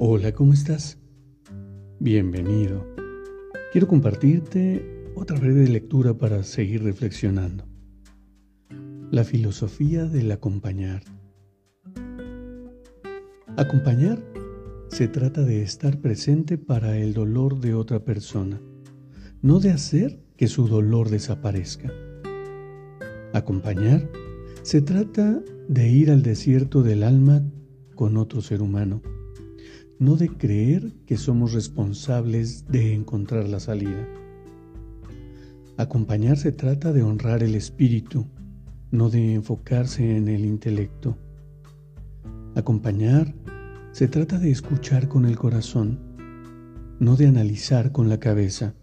Hola, ¿cómo estás? Bienvenido. Quiero compartirte otra breve lectura para seguir reflexionando. La filosofía del acompañar. Acompañar se trata de estar presente para el dolor de otra persona, no de hacer que su dolor desaparezca. Acompañar se trata de ir al desierto del alma con otro ser humano no de creer que somos responsables de encontrar la salida. Acompañar se trata de honrar el espíritu, no de enfocarse en el intelecto. Acompañar se trata de escuchar con el corazón, no de analizar con la cabeza.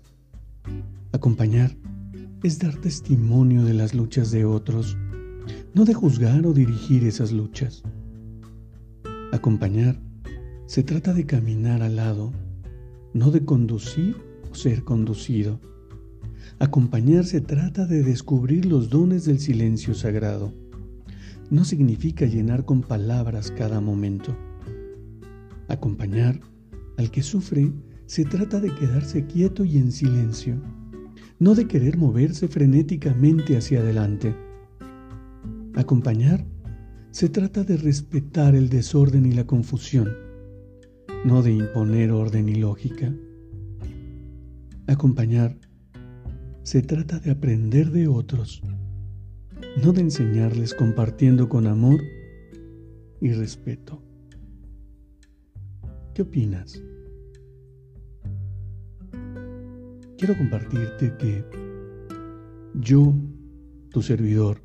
Acompañar es dar testimonio de las luchas de otros, no de juzgar o dirigir esas luchas. Acompañar se trata de caminar al lado, no de conducir o ser conducido. Acompañar se trata de descubrir los dones del silencio sagrado. No significa llenar con palabras cada momento. Acompañar al que sufre se trata de quedarse quieto y en silencio, no de querer moverse frenéticamente hacia adelante. Acompañar se trata de respetar el desorden y la confusión no de imponer orden y lógica. Acompañar se trata de aprender de otros, no de enseñarles compartiendo con amor y respeto. ¿Qué opinas? Quiero compartirte que yo, tu servidor,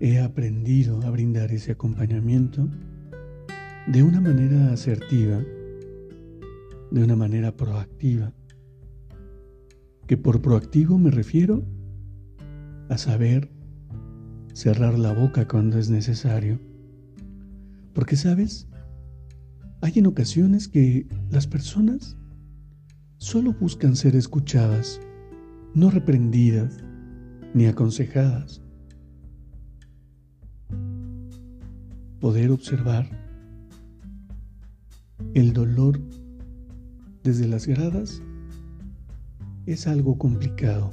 he aprendido a brindar ese acompañamiento de una manera asertiva, de una manera proactiva. Que por proactivo me refiero a saber cerrar la boca cuando es necesario. Porque, ¿sabes? Hay en ocasiones que las personas solo buscan ser escuchadas, no reprendidas ni aconsejadas. Poder observar el dolor desde las gradas es algo complicado.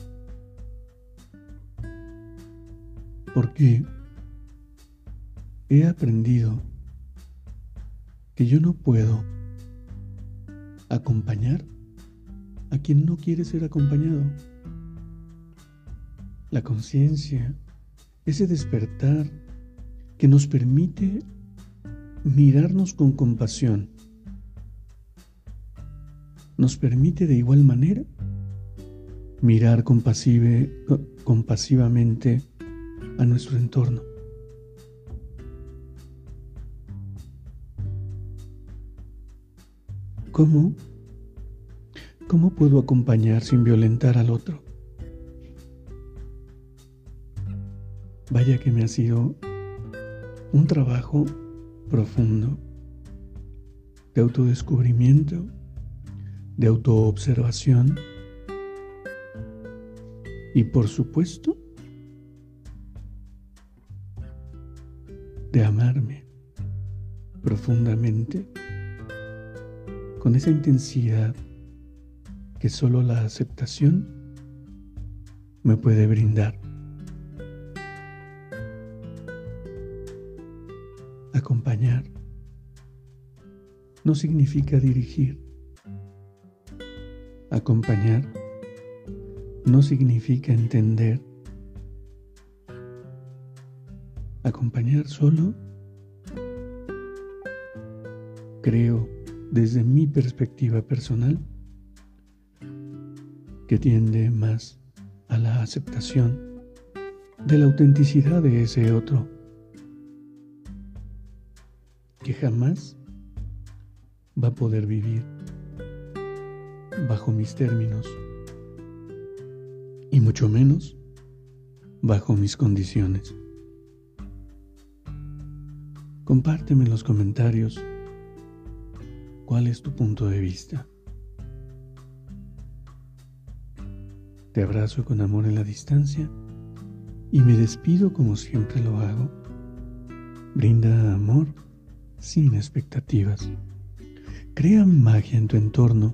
Porque he aprendido que yo no puedo acompañar a quien no quiere ser acompañado. La conciencia, ese despertar que nos permite mirarnos con compasión nos permite de igual manera mirar compasivamente a nuestro entorno. ¿Cómo? ¿Cómo puedo acompañar sin violentar al otro? Vaya que me ha sido un trabajo profundo de autodescubrimiento de autoobservación y por supuesto de amarme profundamente con esa intensidad que solo la aceptación me puede brindar. Acompañar no significa dirigir, Acompañar no significa entender. Acompañar solo, creo desde mi perspectiva personal, que tiende más a la aceptación de la autenticidad de ese otro que jamás va a poder vivir bajo mis términos y mucho menos bajo mis condiciones. Compárteme en los comentarios cuál es tu punto de vista. Te abrazo con amor en la distancia y me despido como siempre lo hago. Brinda amor sin expectativas. Crea magia en tu entorno